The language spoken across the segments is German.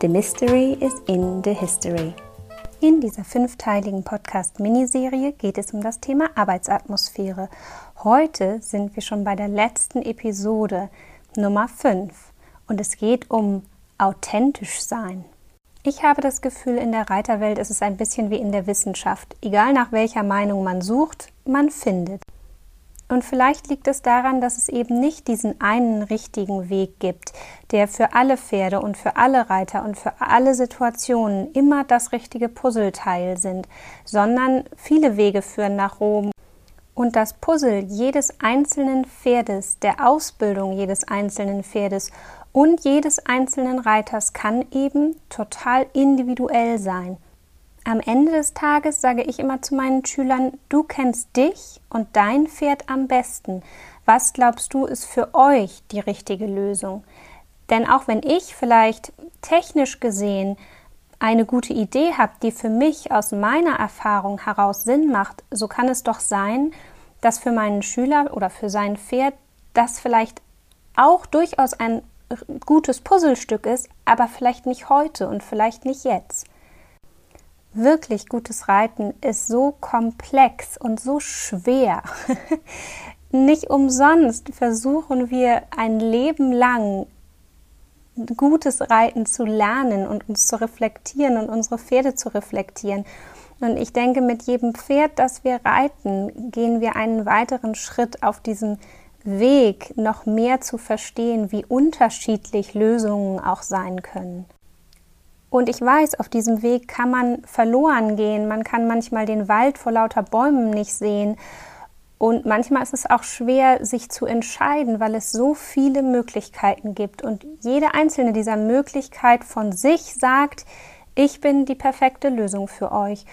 The Mystery is in the History. In dieser fünfteiligen Podcast-Miniserie geht es um das Thema Arbeitsatmosphäre. Heute sind wir schon bei der letzten Episode Nummer 5 und es geht um authentisch sein. Ich habe das Gefühl, in der Reiterwelt ist es ein bisschen wie in der Wissenschaft. Egal nach welcher Meinung man sucht, man findet. Und vielleicht liegt es daran, dass es eben nicht diesen einen richtigen Weg gibt, der für alle Pferde und für alle Reiter und für alle Situationen immer das richtige Puzzleteil sind, sondern viele Wege führen nach Rom. Und das Puzzle jedes einzelnen Pferdes, der Ausbildung jedes einzelnen Pferdes und jedes einzelnen Reiters kann eben total individuell sein. Am Ende des Tages sage ich immer zu meinen Schülern, du kennst dich und dein Pferd am besten. Was glaubst du ist für euch die richtige Lösung? Denn auch wenn ich vielleicht technisch gesehen eine gute Idee habe, die für mich aus meiner Erfahrung heraus Sinn macht, so kann es doch sein, dass für meinen Schüler oder für sein Pferd das vielleicht auch durchaus ein gutes Puzzlestück ist, aber vielleicht nicht heute und vielleicht nicht jetzt wirklich gutes Reiten ist so komplex und so schwer. Nicht umsonst versuchen wir ein Leben lang gutes Reiten zu lernen und uns zu reflektieren und unsere Pferde zu reflektieren. Und ich denke, mit jedem Pferd, das wir reiten, gehen wir einen weiteren Schritt auf diesen Weg, noch mehr zu verstehen, wie unterschiedlich Lösungen auch sein können. Und ich weiß, auf diesem Weg kann man verloren gehen. Man kann manchmal den Wald vor lauter Bäumen nicht sehen. Und manchmal ist es auch schwer, sich zu entscheiden, weil es so viele Möglichkeiten gibt. Und jede einzelne dieser Möglichkeit von sich sagt, ich bin die perfekte Lösung für euch.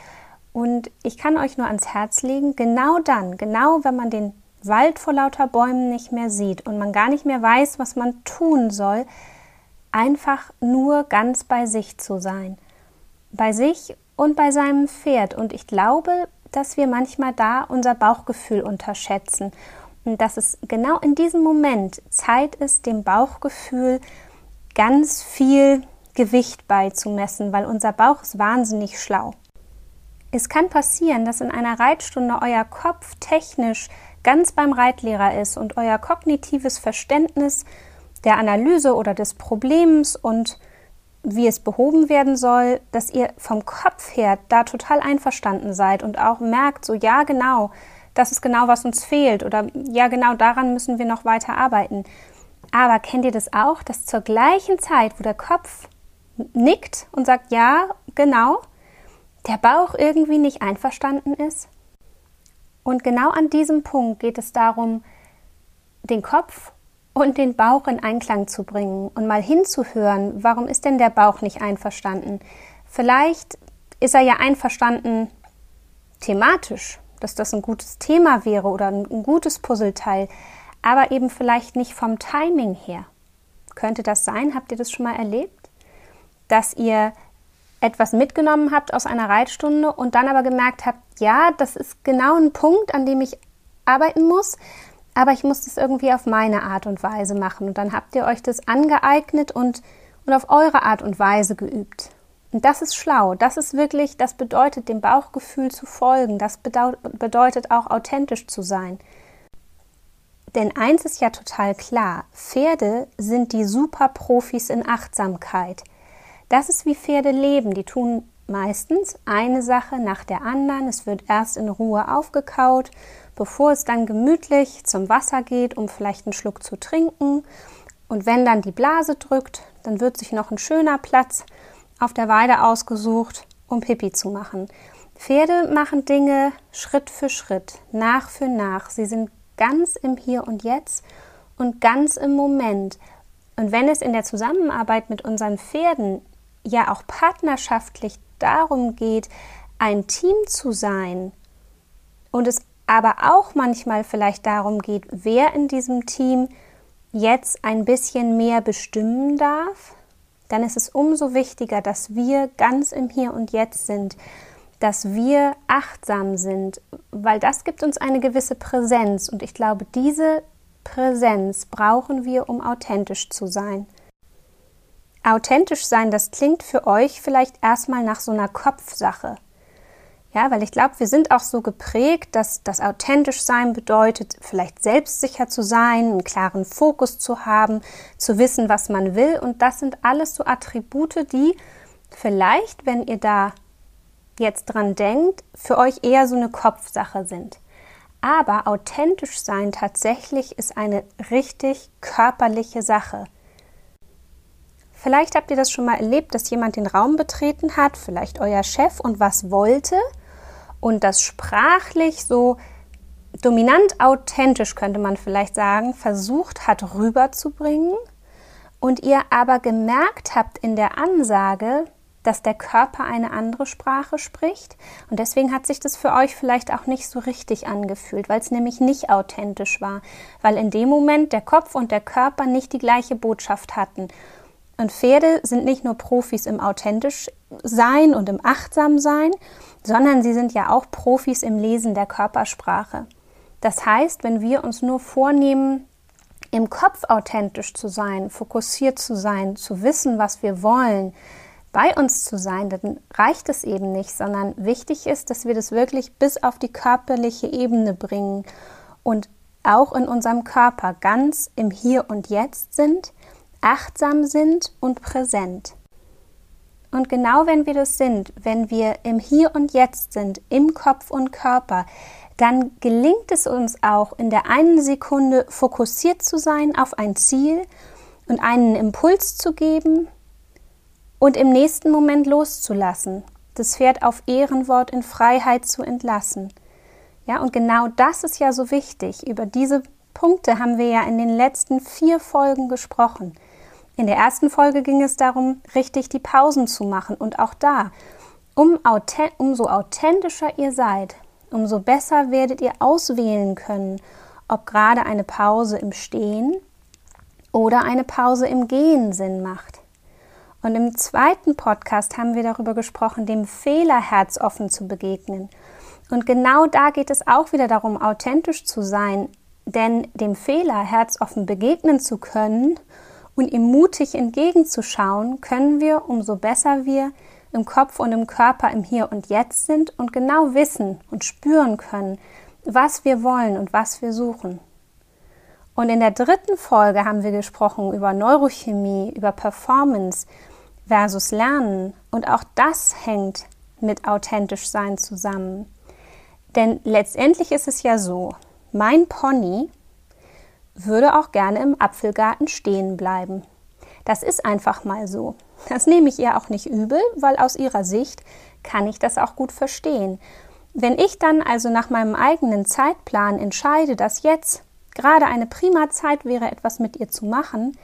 Und ich kann euch nur ans Herz legen, genau dann, genau wenn man den Wald vor lauter Bäumen nicht mehr sieht und man gar nicht mehr weiß, was man tun soll, einfach nur ganz bei sich zu sein. Bei sich und bei seinem Pferd. Und ich glaube, dass wir manchmal da unser Bauchgefühl unterschätzen. Und dass es genau in diesem Moment Zeit ist, dem Bauchgefühl ganz viel Gewicht beizumessen, weil unser Bauch ist wahnsinnig schlau. Es kann passieren, dass in einer Reitstunde euer Kopf technisch ganz beim Reitlehrer ist und euer kognitives Verständnis der Analyse oder des Problems und wie es behoben werden soll, dass ihr vom Kopf her da total einverstanden seid und auch merkt, so ja genau, das ist genau, was uns fehlt oder ja genau daran müssen wir noch weiter arbeiten. Aber kennt ihr das auch, dass zur gleichen Zeit, wo der Kopf nickt und sagt ja, genau, der Bauch irgendwie nicht einverstanden ist? Und genau an diesem Punkt geht es darum, den Kopf und den Bauch in Einklang zu bringen und mal hinzuhören, warum ist denn der Bauch nicht einverstanden? Vielleicht ist er ja einverstanden thematisch, dass das ein gutes Thema wäre oder ein, gutes Puzzleteil, aber eben vielleicht nicht vom Timing her. Könnte das sein? Habt ihr das schon mal erlebt? Dass ihr etwas mitgenommen habt aus einer Reitstunde und dann aber gemerkt habt, ja, das ist genau ein Punkt, an dem ich arbeiten muss, aber ich muss das irgendwie auf meine Art und Weise machen. Und dann habt ihr euch das angeeignet und, und auf eure Art und Weise geübt. Und das ist schlau. Das ist wirklich, das bedeutet, dem Bauchgefühl zu folgen. Das bedeutet auch authentisch zu sein. Denn eins ist ja total klar: Pferde sind die Superprofis in Achtsamkeit. Das ist wie Pferde leben. Die tun meistens eine Sache nach der anderen. Es wird erst in Ruhe aufgekaut bevor es dann gemütlich zum Wasser geht, um vielleicht einen Schluck zu trinken. Und wenn dann die Blase drückt, dann wird sich noch ein schöner Platz auf der Weide ausgesucht, um Pipi zu machen. Pferde machen Dinge Schritt für Schritt, nach für nach. Sie sind ganz im Hier und Jetzt und ganz im Moment. Und wenn es in der Zusammenarbeit mit unseren Pferden ja auch partnerschaftlich darum geht, ein Team zu sein und es aber auch manchmal vielleicht darum geht, wer in diesem Team jetzt ein bisschen mehr bestimmen darf, dann ist es umso wichtiger, dass wir ganz im Hier und Jetzt sind, dass wir achtsam sind, weil das gibt uns eine gewisse Präsenz und ich glaube, diese Präsenz brauchen wir, um authentisch zu sein. Authentisch sein, das klingt für euch vielleicht erstmal nach so einer Kopfsache. Ja, weil ich glaube, wir sind auch so geprägt, dass das authentisch sein bedeutet, vielleicht selbstsicher zu sein, einen klaren Fokus zu haben, zu wissen, was man will. Und das sind alles so Attribute, die vielleicht, wenn ihr da jetzt dran denkt, für euch eher so eine Kopfsache sind. Aber authentisch sein tatsächlich ist eine richtig körperliche Sache. Vielleicht habt ihr das schon mal erlebt, dass jemand den Raum betreten hat, vielleicht euer Chef und was wollte und das sprachlich so dominant authentisch, könnte man vielleicht sagen, versucht hat rüberzubringen und ihr aber gemerkt habt in der Ansage, dass der Körper eine andere Sprache spricht. Und deswegen hat sich das für euch vielleicht auch nicht so richtig angefühlt, weil es nämlich nicht authentisch war, weil in dem Moment der Kopf und der Körper nicht die gleiche Botschaft hatten. Und Pferde sind nicht nur Profis im authentisch sein und im achtsam sein, sondern sie sind ja auch Profis im Lesen der Körpersprache. Das heißt, wenn wir uns nur vornehmen, im Kopf authentisch zu sein, fokussiert zu sein, zu wissen, was wir wollen, bei uns zu sein, dann reicht es eben nicht, sondern wichtig ist, dass wir das wirklich bis auf die körperliche Ebene bringen und auch in unserem Körper ganz im Hier und Jetzt sind, achtsam sind und präsent. Und genau wenn wir das sind, wenn wir im Hier und Jetzt sind, im Kopf und Körper, dann gelingt es uns auch in der einen Sekunde fokussiert zu sein auf ein Ziel und einen Impuls zu geben und im nächsten Moment loszulassen, das Pferd auf Ehrenwort in Freiheit zu entlassen. Ja, und genau das ist ja so wichtig. Über diese Punkte haben wir ja in den letzten vier Folgen gesprochen. In der ersten Folge ging es darum, richtig die Pausen zu machen. Und auch da, um umso authentischer ihr seid, umso besser werdet ihr auswählen können, ob gerade eine Pause im Stehen oder eine Pause im Gehen Sinn macht. Und im zweiten Podcast haben wir darüber gesprochen, dem Fehler herzoffen zu begegnen. Und genau da geht es auch wieder darum, authentisch zu sein, denn dem Fehler herzoffen begegnen zu können und ihm mutig entgegenzuschauen, können wir, umso besser wir im Kopf und im Körper im Hier und Jetzt sind und genau wissen und spüren können, was wir wollen und was wir suchen. Und in der dritten Folge haben wir gesprochen über Neurochemie, über Performance versus Lernen. Und auch das hängt mit authentisch sein zusammen. Denn letztendlich ist es ja so, mein Pony würde auch gerne im Apfelgarten stehen bleiben. Das ist einfach mal so. Das nehme ich ihr auch nicht übel, weil aus ihrer Sicht kann ich das auch gut verstehen. Wenn ich dann also nach meinem eigenen Zeitplan entscheide, dass jetzt gerade eine prima Zeit wäre, etwas mit ihr zu machen,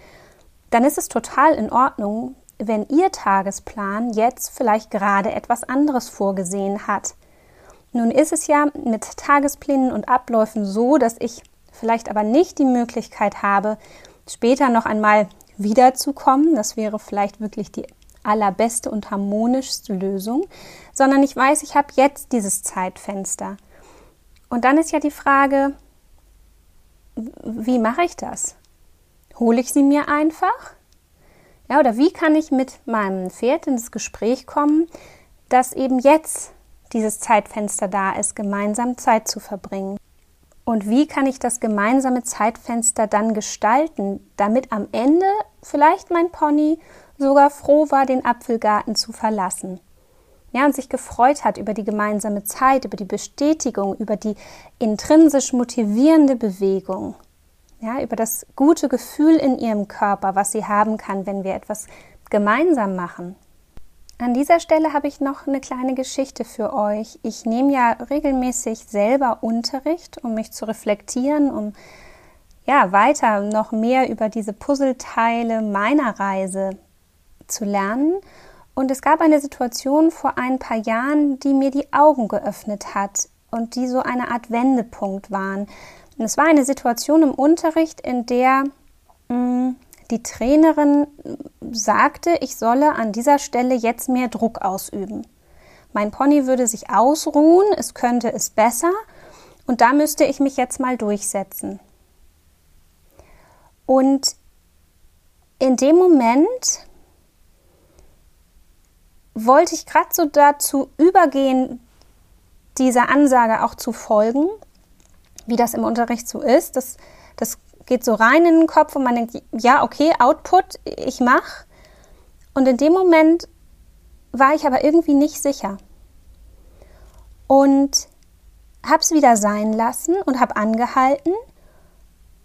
dann ist es total in Ordnung, wenn ihr Tagesplan jetzt vielleicht gerade etwas anderes vorgesehen hat. Nun ist es ja mit Tagesplänen und Abläufen so, dass ich vielleicht aber nicht die Möglichkeit habe, später noch einmal wiederzukommen, das wäre vielleicht wirklich die allerbeste und harmonischste Lösung, sondern ich weiß, ich habe jetzt dieses Zeitfenster. Und dann ist ja die Frage, wie mache ich das? Hole ich sie mir einfach? Ja, oder wie kann ich mit meinem Pferd ins Gespräch kommen, dass eben jetzt dieses Zeitfenster da ist, gemeinsam Zeit zu verbringen? Und wie kann ich das gemeinsame Zeitfenster dann gestalten, damit am Ende vielleicht mein Pony sogar froh war, den Apfelgarten zu verlassen? Ja, und sich gefreut hat über die gemeinsame Zeit, über die Bestätigung, über die intrinsisch motivierende Bewegung. Ja, über das gute Gefühl in ihrem Körper, was sie haben kann, wenn wir etwas gemeinsam machen. An dieser Stelle habe ich noch eine kleine Geschichte für euch. Ich nehme ja regelmäßig selber Unterricht, um mich zu reflektieren, um ja weiter noch mehr über diese Puzzleteile meiner Reise zu lernen. Und es gab eine Situation vor ein paar Jahren, die mir die Augen geöffnet hat und die so eine Art Wendepunkt waren. Und es war eine Situation im Unterricht, in der mh, mm, die Trainerin sagte, ich solle an dieser Stelle jetzt mehr Druck ausüben. Mein Pony würde sich ausruhen, es könnte es besser und da müsste ich mich jetzt mal durchsetzen. Und in dem Moment wollte ich gerade so dazu übergehen, dieser Ansage auch zu folgen, wie das im Unterricht so ist. Das, das geht so rein in den Kopf und man denkt, ja, okay, Output, ich mache. Und in dem Moment war ich aber irgendwie nicht sicher. Und habe es wieder sein lassen und habe angehalten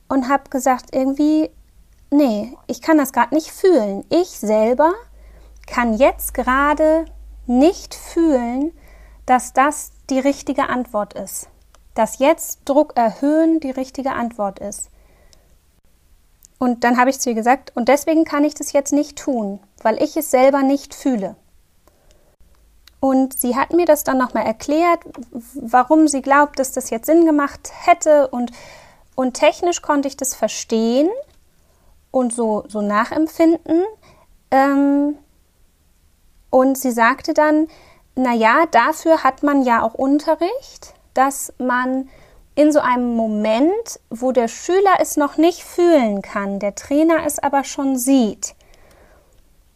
und habe gesagt, irgendwie, nee, ich kann das gerade nicht fühlen. Ich selber kann jetzt gerade nicht fühlen, dass das die richtige Antwort ist. Dass jetzt Druck erhöhen die richtige Antwort ist. Und dann habe ich zu ihr gesagt, und deswegen kann ich das jetzt nicht tun, weil ich es selber nicht fühle. Und sie hat mir das dann nochmal erklärt, warum sie glaubt, dass das jetzt Sinn gemacht hätte. Und, und technisch konnte ich das verstehen und so, so nachempfinden. Ähm, und sie sagte dann, na ja, dafür hat man ja auch Unterricht, dass man in so einem Moment, wo der Schüler es noch nicht fühlen kann, der Trainer es aber schon sieht,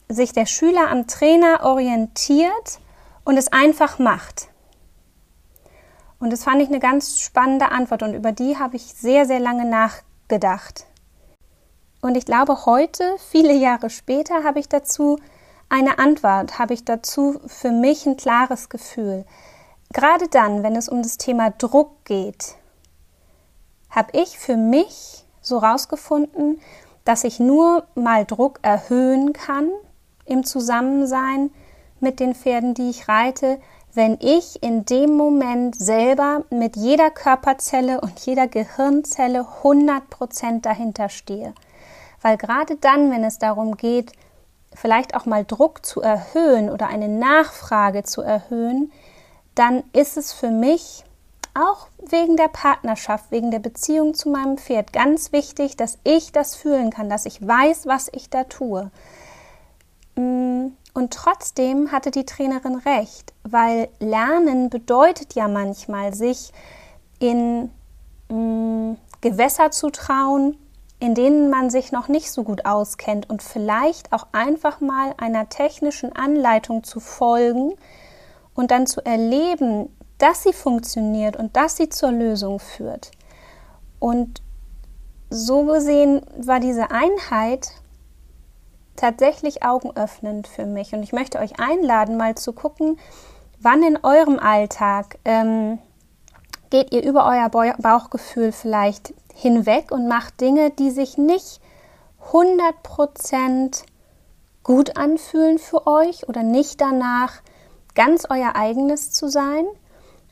sich der Schüler am Trainer orientiert und es einfach macht. Und das fand ich eine ganz spannende Antwort und über die habe ich sehr, sehr lange nachgedacht. Und ich glaube, heute, viele Jahre später, habe ich dazu eine Antwort, habe ich dazu für mich ein klares Gefühl. Gerade dann, wenn es um das Thema Druck geht, habe ich für mich so rausgefunden, dass ich nur mal Druck erhöhen kann im Zusammensein mit den Pferden, die ich reite, wenn ich in dem Moment selber mit jeder Körperzelle und jeder Gehirnzelle 100% dahinter stehe. Weil gerade dann, wenn es darum geht, vielleicht auch mal Druck zu erhöhen oder eine Nachfrage zu erhöhen, dann ist es für mich auch wegen der Partnerschaft, wegen der Beziehung zu meinem Pferd ganz wichtig, dass ich das fühlen kann, dass ich weiß, was ich da tue. Mm, und trotzdem hatte die Trainerin recht, weil Lernen bedeutet ja manchmal, sich in mm, Gewässer zu trauen, in denen man sich noch nicht so gut auskennt und vielleicht auch einfach mal einer technischen Anleitung zu folgen und dann zu erleben, dass sie funktioniert und dass sie zur Lösung führt. Und so gesehen war diese Einheit tatsächlich augenöffnend für mich. Und ich möchte euch einladen, mal zu gucken, wann in eurem Alltag ähm, geht ihr über euer Bauchgefühl vielleicht hinweg und macht Dinge, die sich nicht 100% gut anfühlen für euch oder nicht danach ganz euer eigenes zu sein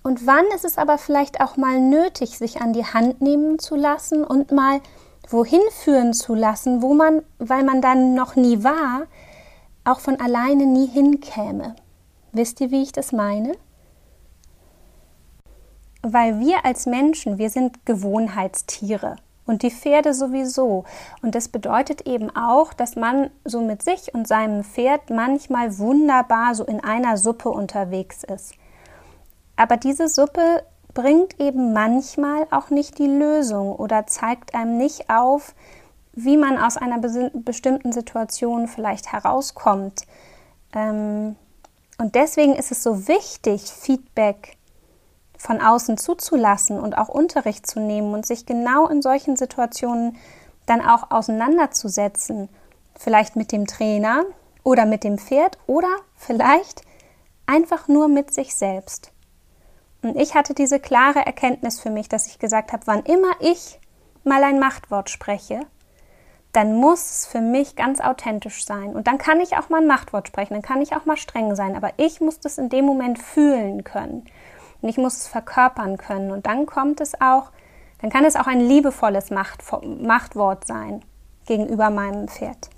und wann ist es aber vielleicht auch mal nötig, sich an die Hand nehmen zu lassen und mal wohin führen zu lassen, wo man, weil man dann noch nie war, auch von alleine nie hinkäme. Wisst ihr, wie ich das meine? Weil wir als Menschen, wir sind Gewohnheitstiere und die Pferde sowieso. Und das bedeutet eben auch, dass man so mit sich und seinem Pferd manchmal wunderbar so in einer Suppe unterwegs ist. Aber diese Suppe bringt eben manchmal auch nicht die Lösung oder zeigt einem nicht auf, wie man aus einer bestimmten Situation vielleicht herauskommt. Ähm, und deswegen ist es so wichtig, Feedback von außen zuzulassen und auch Unterricht zu nehmen und sich genau in solchen Situationen dann auch auseinanderzusetzen. Vielleicht mit dem Trainer oder mit dem Pferd oder vielleicht einfach nur mit sich selbst. Und ich hatte diese klare Erkenntnis für mich, dass ich gesagt habe, wann immer ich mal ein Machtwort spreche, dann muss es für mich ganz authentisch sein. Und dann kann ich auch mal ein Machtwort sprechen, dann kann ich auch mal streng sein, aber ich muss das in dem Moment fühlen können. Und ich muss es verkörpern können. Und dann kommt es auch, dann kann es auch ein liebevolles Macht, Machtwort sein gegenüber meinem Pferd.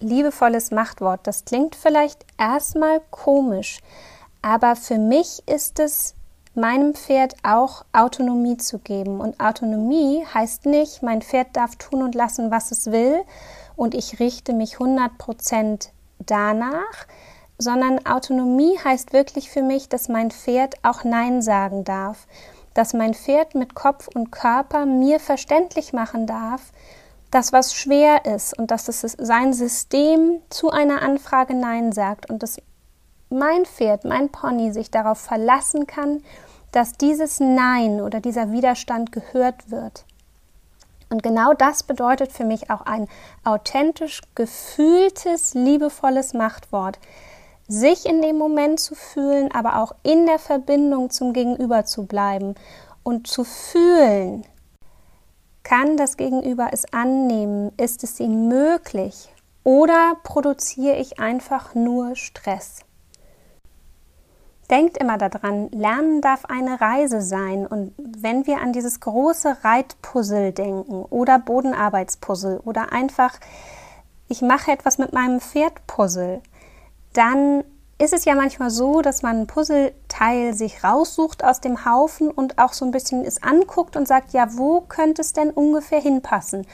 liebevolles Machtwort. Das klingt vielleicht erstmal komisch, aber für mich ist es meinem Pferd auch Autonomie zu geben. Und Autonomie heißt nicht, mein Pferd darf tun und lassen, was es will und ich richte mich 100% danach, sondern Autonomie heißt wirklich für mich, dass mein Pferd auch Nein sagen darf, dass mein Pferd mit Kopf und Körper mir verständlich machen darf, dass was schwer ist und dass es sein System zu einer Anfrage Nein sagt und dass mein Pferd, mein Pony sich darauf verlassen kann, dass dieses Nein oder dieser Widerstand gehört wird. Und genau das bedeutet für mich auch ein authentisch gefühltes, liebevolles Machtwort. Sich in dem Moment zu fühlen, aber auch in der Verbindung zum Gegenüber zu bleiben und zu fühlen, kann das Gegenüber es annehmen? Ist es ihm möglich? Oder produziere ich einfach nur Stress? Denkt immer daran, Lernen darf eine Reise sein. Und wenn wir an dieses große Reitpuzzle denken oder Bodenarbeitspuzzle oder einfach, ich mache etwas mit meinem Pferdpuzzle, dann ist es ja manchmal so, dass man ein Puzzleteil sich raussucht aus dem Haufen und auch so ein bisschen es anguckt und sagt, ja, wo könnte es denn ungefähr hinpassen?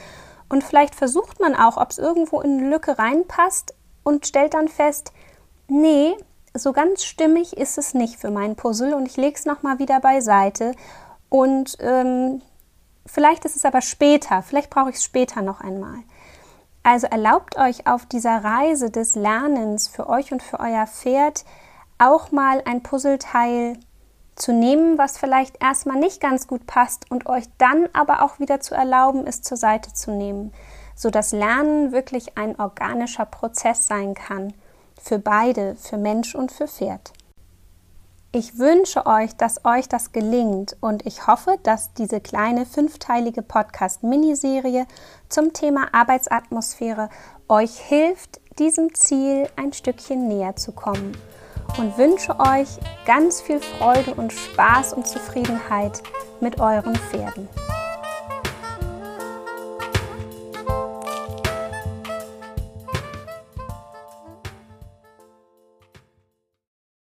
Und vielleicht versucht man auch, ob es irgendwo in eine Lücke reinpasst und stellt dann fest, nee, so ganz stimmig ist es nicht für mein Puzzle und ich lege es nochmal wieder beiseite. Und ähm, vielleicht ist es aber später, vielleicht brauche ich es später noch einmal. Also erlaubt euch auf dieser Reise des Lernens für euch und für euer Pferd auch mal ein Puzzleteil zu nehmen, was vielleicht erstmal nicht ganz gut passt und euch dann aber auch wieder zu erlauben, es zur Seite zu nehmen, sodass Lernen wirklich ein organischer Prozess sein kann für beide, für Mensch und für Pferd. Ich wünsche euch, dass euch das gelingt und ich hoffe, dass diese kleine fünfteilige Podcast-Miniserie zum Thema Arbeitsatmosphäre euch hilft, diesem Ziel ein Stückchen näher zu kommen und wünsche euch ganz viel Freude und Spaß und Zufriedenheit mit euren Pferden.